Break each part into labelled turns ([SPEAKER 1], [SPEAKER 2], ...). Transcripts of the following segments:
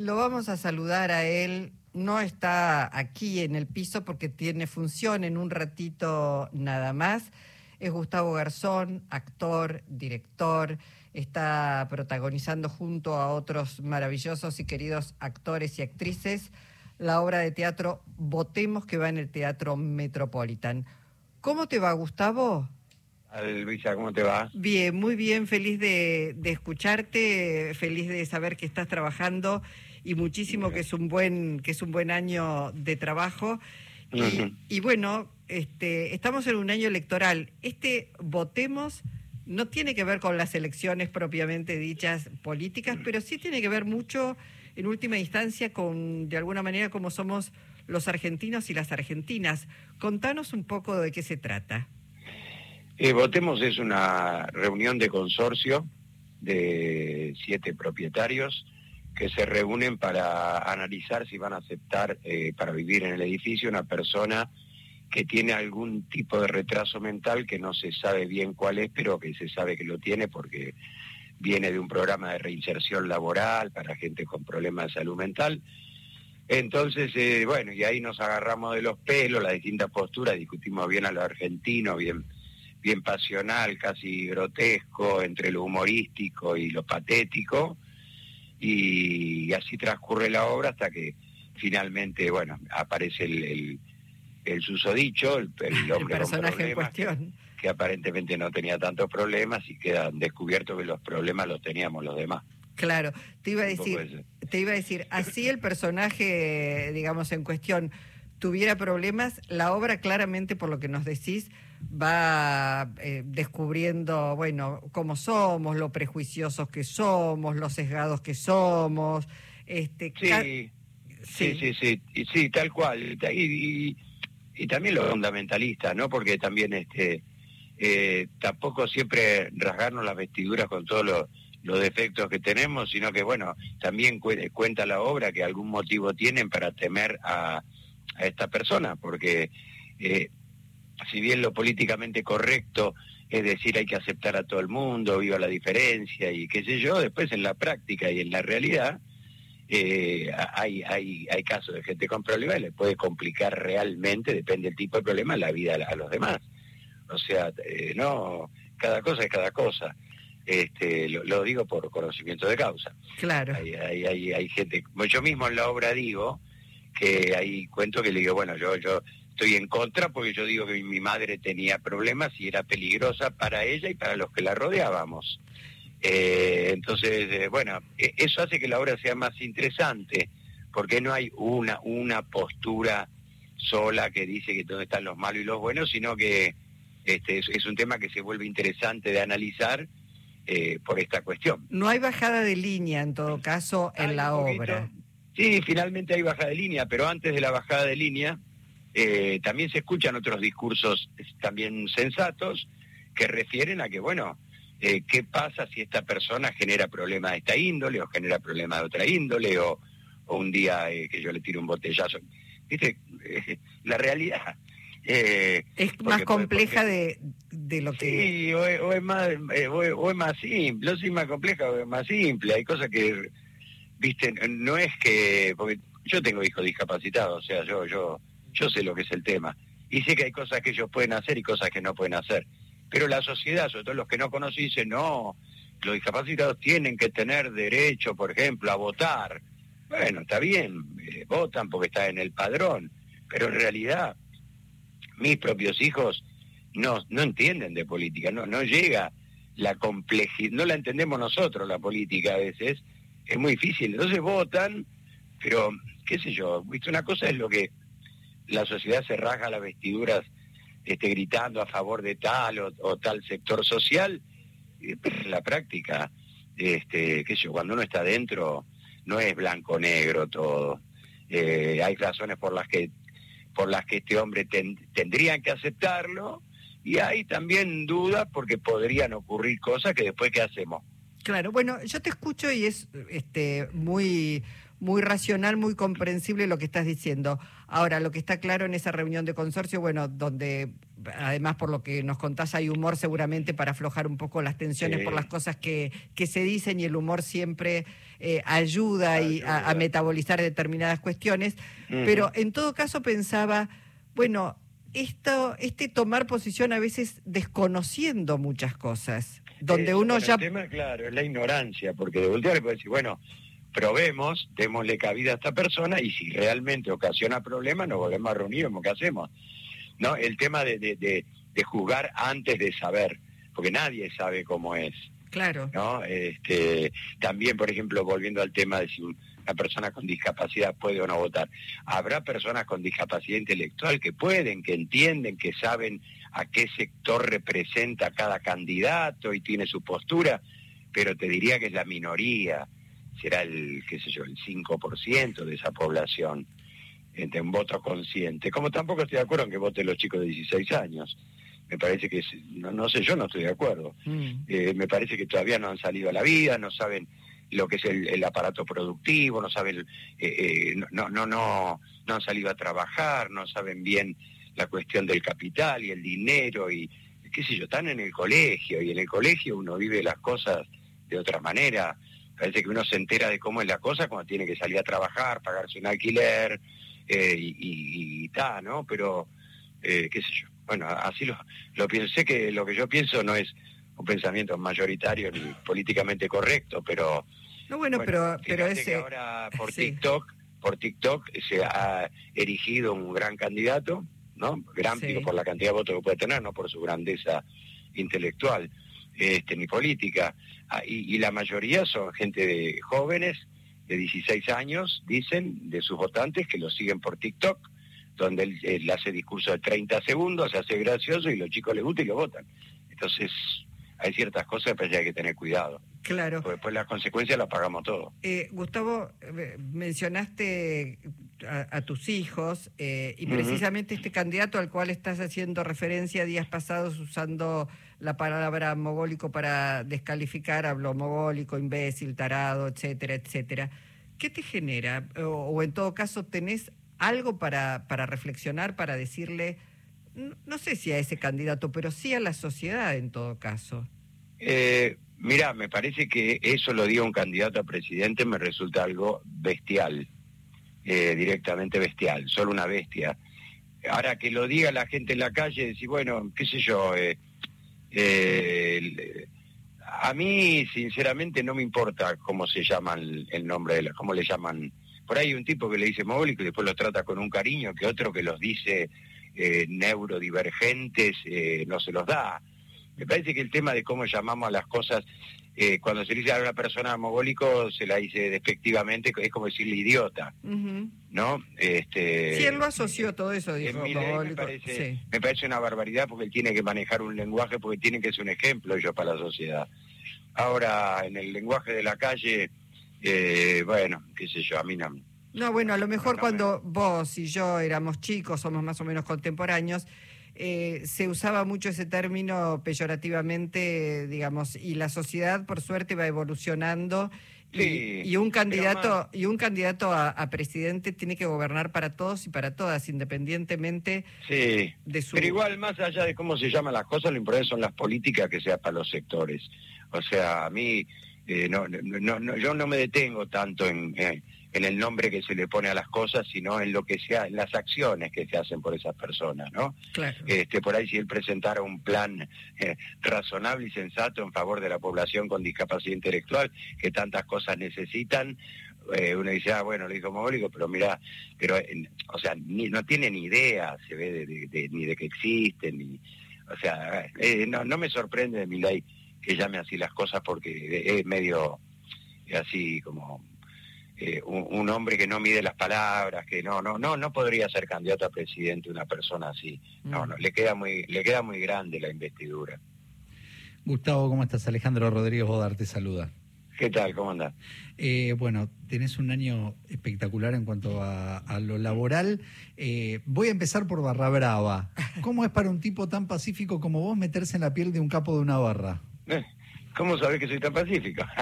[SPEAKER 1] Lo vamos a saludar a él. No está aquí en el piso porque tiene función en un ratito nada más. Es Gustavo Garzón, actor, director. Está protagonizando junto a otros maravillosos y queridos actores y actrices la obra de teatro Votemos que va en el Teatro Metropolitan. ¿Cómo te va, Gustavo?
[SPEAKER 2] Luisa, ¿cómo te va?
[SPEAKER 1] Bien, muy bien, feliz de, escucharte, feliz de saber que estás trabajando y muchísimo que es un buen que es un buen año de trabajo. Y, bueno, este, estamos en un año electoral. Este votemos no tiene que ver con las elecciones propiamente dichas políticas, pero sí tiene que ver mucho, en última instancia, con de alguna manera cómo somos los argentinos y las argentinas. Contanos un poco de qué se trata.
[SPEAKER 2] Eh, Votemos es una reunión de consorcio de siete propietarios que se reúnen para analizar si van a aceptar eh, para vivir en el edificio una persona que tiene algún tipo de retraso mental que no se sabe bien cuál es, pero que se sabe que lo tiene porque viene de un programa de reinserción laboral para gente con problemas de salud mental. Entonces, eh, bueno, y ahí nos agarramos de los pelos, las distintas posturas, discutimos bien a lo argentino, bien bien pasional, casi grotesco, entre lo humorístico y lo patético, y, así transcurre la obra hasta que finalmente, bueno, aparece el, el, susodicho, el, el hombre
[SPEAKER 1] personaje en cuestión.
[SPEAKER 2] Que, aparentemente no tenía tantos problemas y queda descubierto que los problemas los teníamos los demás.
[SPEAKER 1] Claro, te iba a decir, te iba a decir, así el personaje, digamos, en cuestión tuviera problemas, la obra claramente, por lo que nos decís, va eh, descubriendo, bueno, cómo somos, lo prejuiciosos que somos, los sesgados que somos. Este,
[SPEAKER 2] sí, sí, sí, sí, sí, tal cual. Y, y, también lo fundamentalista, ¿no? Porque también este eh, tampoco siempre rasgarnos las vestiduras con todos los, los defectos que tenemos, sino que, bueno, también cuenta la obra que algún motivo tienen para temer a, a esta persona, porque... Eh, si bien lo políticamente correcto es decir hay que aceptar a todo el mundo, viva la diferencia y qué sé yo, después en la práctica y en la realidad eh, hay, hay, hay casos de gente con problemas y le puede complicar realmente, depende del tipo de problema, la vida a, los demás. O sea, eh, no, cada cosa es cada cosa. Este, lo, digo por conocimiento de causa.
[SPEAKER 1] Claro.
[SPEAKER 2] Hay, hay, hay, hay gente, yo mismo en la obra digo que hay cuento que le digo, bueno, yo, yo estoy en contra porque yo digo que mi madre tenía problemas y era peligrosa para ella y para los que la rodeábamos. Eh, entonces, eh, bueno, e, eso hace que la obra sea más interesante, porque no hay una, una postura sola que dice que dónde están los malos y los buenos, sino que este, es, un tema que se vuelve interesante de analizar eh, por esta cuestión.
[SPEAKER 1] No hay bajada de línea, en todo caso, en la obra.
[SPEAKER 2] Sí, finalmente hay bajada de línea, pero antes de la bajada de línea eh, también se escuchan otros discursos también sensatos que refieren a que, bueno, eh, ¿qué pasa si esta persona genera problemas de esta índole o genera problemas de otra índole o, un día eh, que yo le tiro un botellazo? ¿Viste? la realidad...
[SPEAKER 1] es más compleja de, de, lo que...
[SPEAKER 2] Sí, o, es más, o, es más simple, no es más compleja o es más simple, hay cosas que, viste, no es que... Porque yo tengo hijos discapacitados, o sea, yo... yo yo sé lo que es el tema. Y sé que hay cosas que ellos pueden hacer y cosas que no pueden hacer. Pero la sociedad, sobre todo los que no conocen, dicen, no, los discapacitados tienen que tener derecho, por ejemplo, a votar. Bueno, está bien, eh, votan porque está en el padrón, pero en realidad mis propios hijos no, no entienden de política, no, no llega la complejidad, no la entendemos nosotros la política a veces, es muy difícil. Entonces votan, pero qué sé yo, ¿viste? una cosa es lo que la sociedad se rasga las vestiduras este, gritando a favor de tal o, tal sector social, en la práctica, este, qué sé yo, cuando uno está dentro, no es blanco-negro todo. Eh, hay razones por las que por las que este hombre tendrían que aceptarlo y hay también dudas porque podrían ocurrir cosas que después qué hacemos.
[SPEAKER 1] Claro, bueno, yo te escucho y es este muy muy racional, muy comprensible lo que estás diciendo. Ahora, lo que está claro en esa reunión de consorcio, bueno, donde además por lo que nos contás hay humor seguramente para aflojar un poco las tensiones por las cosas que, que se dicen y el humor siempre eh, ayuda, a, metabolizar determinadas cuestiones. Pero en todo caso pensaba, bueno, esto, este tomar posición a veces desconociendo muchas cosas, donde uno ya...
[SPEAKER 2] El tema, claro, es la ignorancia, porque de voltear puede decir, bueno, probemos, démosle cabida a esta persona y si realmente ocasiona problemas nos volvemos a reunir, vemos qué hacemos. ¿No? El tema de, de, de, juzgar antes de saber, porque nadie sabe cómo es.
[SPEAKER 1] Claro.
[SPEAKER 2] ¿no? Este, también, por ejemplo, volviendo al tema de si una persona con discapacidad puede o no votar, habrá personas con discapacidad intelectual que pueden, que entienden, que saben a qué sector representa cada candidato y tiene su postura, pero te diría que es la minoría será el, qué sé yo, el 5% de esa población entre un voto consciente. Como tampoco estoy de acuerdo en que voten los chicos de 16 años. Me parece que, no, sé, yo no estoy de acuerdo. Mm. Eh, me parece que todavía no han salido a la vida, no saben lo que es el, aparato productivo, no saben, eh, eh, no, no, no, no han salido a trabajar, no saben bien la cuestión del capital y el dinero y qué sé yo, están en el colegio y en el colegio uno vive las cosas de otra manera parece que uno se entera de cómo es la cosa cuando tiene que salir a trabajar, pagarse un alquiler eh, y tal, ¿no? Pero, eh, qué sé yo. Bueno, así lo, lo pensé que lo que yo pienso no es un pensamiento mayoritario ni políticamente correcto, pero...
[SPEAKER 1] No, bueno, pero, pero ese...
[SPEAKER 2] ahora por TikTok, por TikTok se ha erigido un gran candidato, ¿no? Gran por la cantidad de votos que puede tener, no por su grandeza intelectual este, ni política. Ah, y, la mayoría son gente de jóvenes de 16 años, dicen, de sus votantes que lo siguen por TikTok, donde él, hace discurso de 30 segundos, se hace gracioso y los chicos le gustan y lo votan. Entonces, hay ciertas cosas que hay que tener cuidado.
[SPEAKER 1] Claro.
[SPEAKER 2] Porque después las consecuencias las pagamos todos.
[SPEAKER 1] Eh, Gustavo, eh, mencionaste a, tus hijos eh, y precisamente este candidato al cual estás haciendo referencia días pasados usando la palabra mogólico para descalificar, habló mogólico, imbécil, tarado, etcétera, etcétera. ¿Qué te genera? O, en todo caso, ¿tenés algo para, para reflexionar, para decirle, no, sé si a ese candidato, pero sí a la sociedad en todo caso?
[SPEAKER 2] Eh, mira, me parece que eso lo diga un candidato a presidente me resulta algo bestial, eh, directamente bestial, solo una bestia. Ahora que lo diga la gente en la calle, decir, bueno, qué sé yo, eh, eh, a mí, sinceramente, no me importa cómo se llama el, nombre, de la, cómo le llaman. Por ahí hay un tipo que le dice móvil y después lo trata con un cariño, que otro que los dice eh, neurodivergentes eh, no se los da. Me parece que el tema de cómo llamamos a las cosas eh, cuando se dice a una persona mogólico se la dice despectivamente, es como decirle idiota, ¿no?
[SPEAKER 1] Este, sí, él lo asoció todo eso, dijo
[SPEAKER 2] me parece, me parece una barbaridad porque él tiene que manejar un lenguaje porque tiene que ser un ejemplo ellos para la sociedad. Ahora, en el lenguaje de la calle, eh, bueno, qué sé yo, a mí no...
[SPEAKER 1] No, bueno, a lo mejor cuando vos y yo éramos chicos, somos más o menos contemporáneos, eh, se usaba mucho ese término peyorativamente, digamos, y la sociedad por suerte va evolucionando y, un candidato y un candidato a, presidente tiene que gobernar para todos y para todas, independientemente
[SPEAKER 2] de su. Pero igual, más allá de cómo se llaman las cosas, lo importante son las políticas que sea para los sectores. O sea, a mí eh, no, no, yo no me detengo tanto en, en el nombre que se le pone a las cosas, sino en lo que sea, en las acciones que se hacen por esas personas, ¿no? Este, por ahí si él presentara un plan eh, razonable y sensato en favor de la población con discapacidad intelectual, que tantas cosas necesitan, eh, uno dice, ah, bueno, lo dijo Mogólico, pero mira, pero, o sea, no tiene ni idea, se ve, de, ni de que existen, ni, o sea, eh, no, no me sorprende de mi ley que llame así las cosas porque es medio así como eh, un, hombre que no mide las palabras, que no, no, no, no podría ser candidato a presidente una persona así. No, mm. no, le queda muy, le queda muy grande la investidura.
[SPEAKER 3] Gustavo, ¿cómo estás? Alejandro Rodríguez Bodar te saluda.
[SPEAKER 2] ¿Qué tal? ¿Cómo andás?
[SPEAKER 3] Eh, bueno, tenés un año espectacular en cuanto a, lo laboral. Eh, voy a empezar por Barra Brava. ¿Cómo es para un tipo tan pacífico como vos meterse en la piel de un capo de una barra?
[SPEAKER 2] ¿Cómo sabés que soy tan pacífico?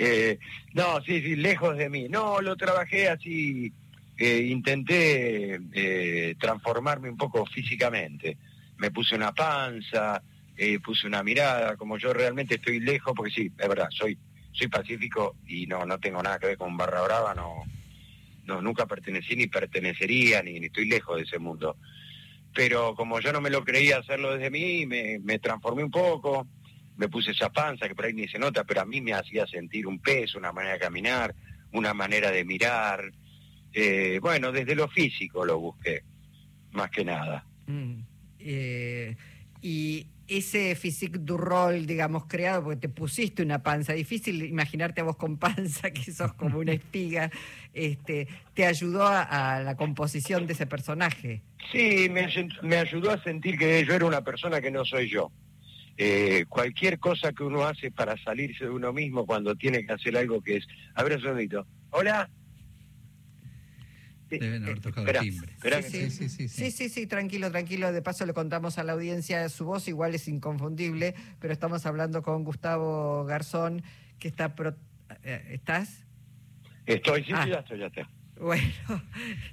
[SPEAKER 2] Eh, no, sí, sí, lejos de mí. No, lo trabajé así, eh, intenté eh, transformarme un poco físicamente. Me puse una panza, puse una mirada, como yo realmente estoy lejos, porque sí, es verdad, soy soy pacífico y no no tengo nada que ver con Barra Brava, no, no nunca pertenecí ni pertenecería, ni, ni estoy lejos de ese mundo. Pero como yo no me lo creía hacerlo desde mí, me, me transformé un poco, me puse esa panza que por ahí ni se nota, pero a mí me hacía sentir un peso, una manera de caminar, una manera de mirar. Eh, bueno, desde lo físico lo busqué, más que nada. Mm,
[SPEAKER 1] eh, y ese physique du rol, digamos, creado, porque te pusiste una panza, difícil imaginarte a vos con panza, que sos como una espiga, este, ¿te ayudó a, la composición de ese personaje?
[SPEAKER 2] Sí, me, me ayudó a sentir que yo era una persona que no soy yo. Eh, cualquier cosa que uno hace para salirse de uno mismo cuando tiene que hacer algo que es... A ver un segundito. Hola.
[SPEAKER 3] Deben haber tocado
[SPEAKER 1] el timbre. Sí sí sí, sí sí sí, tranquilo, tranquilo. De paso le contamos a la audiencia su voz, igual es inconfundible, pero estamos hablando con Gustavo Garzón, que está... Eh, ¿Estás?
[SPEAKER 2] Estoy, sí, ah. ya estoy, ya estoy.
[SPEAKER 1] Bueno.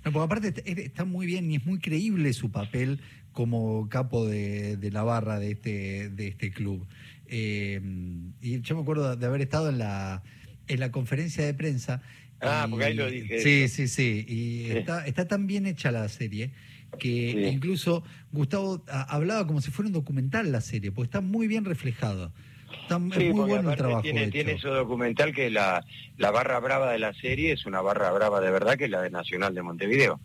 [SPEAKER 3] No, porque aparte está muy bien y es muy creíble su papel como capo de, la barra de este, de este club. Eh, y yo me acuerdo de haber estado en la, en la conferencia de prensa.
[SPEAKER 2] Ah, porque ahí lo dije.
[SPEAKER 3] Sí, sí, sí. Y Está, está tan bien hecha la serie que incluso Gustavo hablaba como si fuera un documental la serie, porque está muy bien reflejado. Está muy bueno el trabajo.
[SPEAKER 2] Tiene, tiene ese documental que la, la barra brava de la serie es una barra brava de verdad, que es la de Nacional de Montevideo.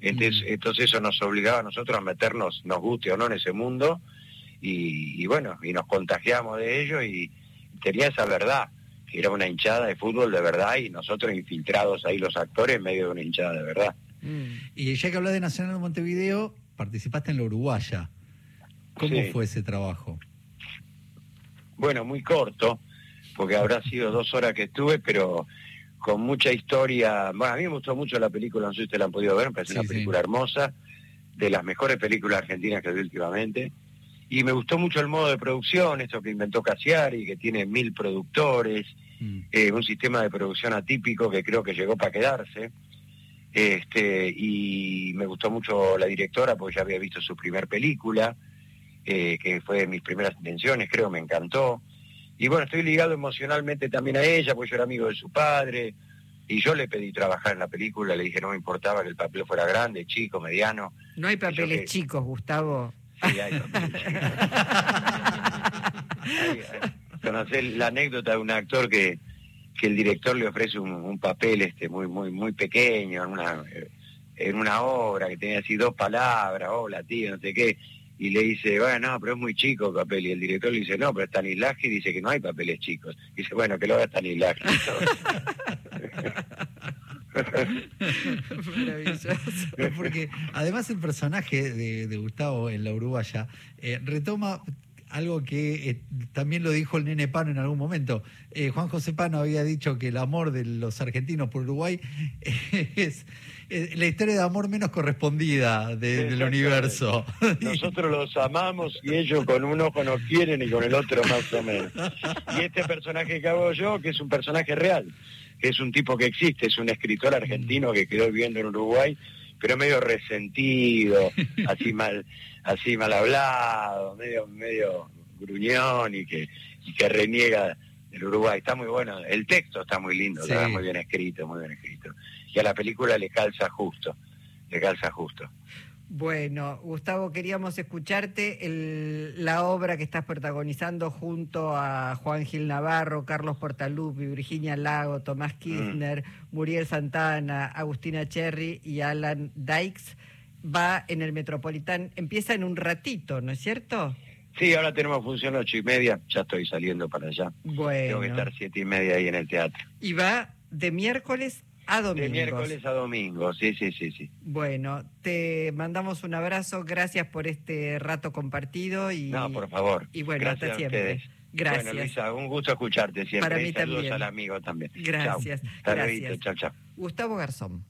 [SPEAKER 2] Entonces, entonces eso nos obligaba a nosotros a meternos, nos guste o no, en ese mundo y, bueno, y nos contagiamos de ello y tenía esa verdad, que era una hinchada de fútbol de verdad y nosotros infiltrados ahí los actores en medio de una hinchada de verdad.
[SPEAKER 3] Mm. Y ya que hablas de Nacional de Montevideo, participaste en la Uruguaya. ¿Cómo fue ese trabajo?
[SPEAKER 2] Bueno, muy corto, porque habrá sido dos horas que estuve, pero con mucha historia. Bueno, a mí me gustó mucho la película, no sé si ustedes la han podido ver, me parece una película hermosa, de las mejores películas argentinas que vi últimamente. Y me gustó mucho el modo de producción, esto que inventó Casiari, que tiene mil productores, mm. eh, un sistema de producción atípico que creo que llegó para quedarse. Este, y me gustó mucho la directora porque ya había visto su primer película, eh, que fue de mis primeras intenciones, creo, me encantó. Y bueno, estoy ligado emocionalmente también a ella, porque yo era amigo de su padre, y yo le pedí trabajar en la película, le dije no me importaba que el papel fuera grande, chico, mediano.
[SPEAKER 1] No hay papeles chicos, Gustavo. Sí, hay
[SPEAKER 2] papeles la anécdota de un actor que, que el director le ofrece un, papel este muy muy muy pequeño en una en una obra que tenía así dos palabras, hola tío, no sé qué, y le dice, bueno, no, pero es muy chico el papel. Y el director le dice, no, pero Stanislavski dice que no hay papeles chicos. dice, bueno, que lo haga Stanislavski.
[SPEAKER 3] Porque además el personaje de, Gustavo en la Uruguaya eh, retoma algo que eh, también lo dijo el nene Pano en algún momento. Eh, Juan José Pano había dicho que el amor de los argentinos por Uruguay es eh, la historia de amor menos correspondida del universo.
[SPEAKER 2] Nosotros los amamos y ellos con un ojo nos quieren y con el otro más o menos. Y este personaje que hago yo, que es un personaje real, que es un tipo que existe, es un escritor argentino que quedó viviendo en Uruguay, pero medio resentido, así mal, así mal hablado, medio, medio gruñón y que, y que reniega del Uruguay. Está muy bueno, el texto está muy lindo, está muy bien escrito, muy bien escrito y a la película le calza justo, le calza justo.
[SPEAKER 1] Bueno, Gustavo, queríamos escucharte el, la obra que estás protagonizando junto a Juan Gil Navarro, Carlos Portalupi, Virginia Lago, Tomás Kirchner, mm. Muriel Santana, Agustina Cherry y Alan Dykes. Va en el Metropolitán, empieza en un ratito, ¿no es cierto?
[SPEAKER 2] Sí, ahora tenemos función ocho y media, ya estoy saliendo para allá. Bueno. Tengo que estar siete y media ahí en el teatro.
[SPEAKER 1] Y va de miércoles a domingo.
[SPEAKER 2] De miércoles a domingo, sí, sí, sí, sí.
[SPEAKER 1] Bueno, te mandamos un abrazo, gracias por este rato compartido y...
[SPEAKER 2] No, por favor.
[SPEAKER 1] Y bueno, hasta siempre. Gracias.
[SPEAKER 2] Bueno, Luisa, un gusto escucharte siempre.
[SPEAKER 1] Para mí
[SPEAKER 2] Saludos
[SPEAKER 1] también.
[SPEAKER 2] al amigo también.
[SPEAKER 1] Gracias.
[SPEAKER 2] Chao. Gracias. Chao, chao.
[SPEAKER 1] Gustavo Garzón.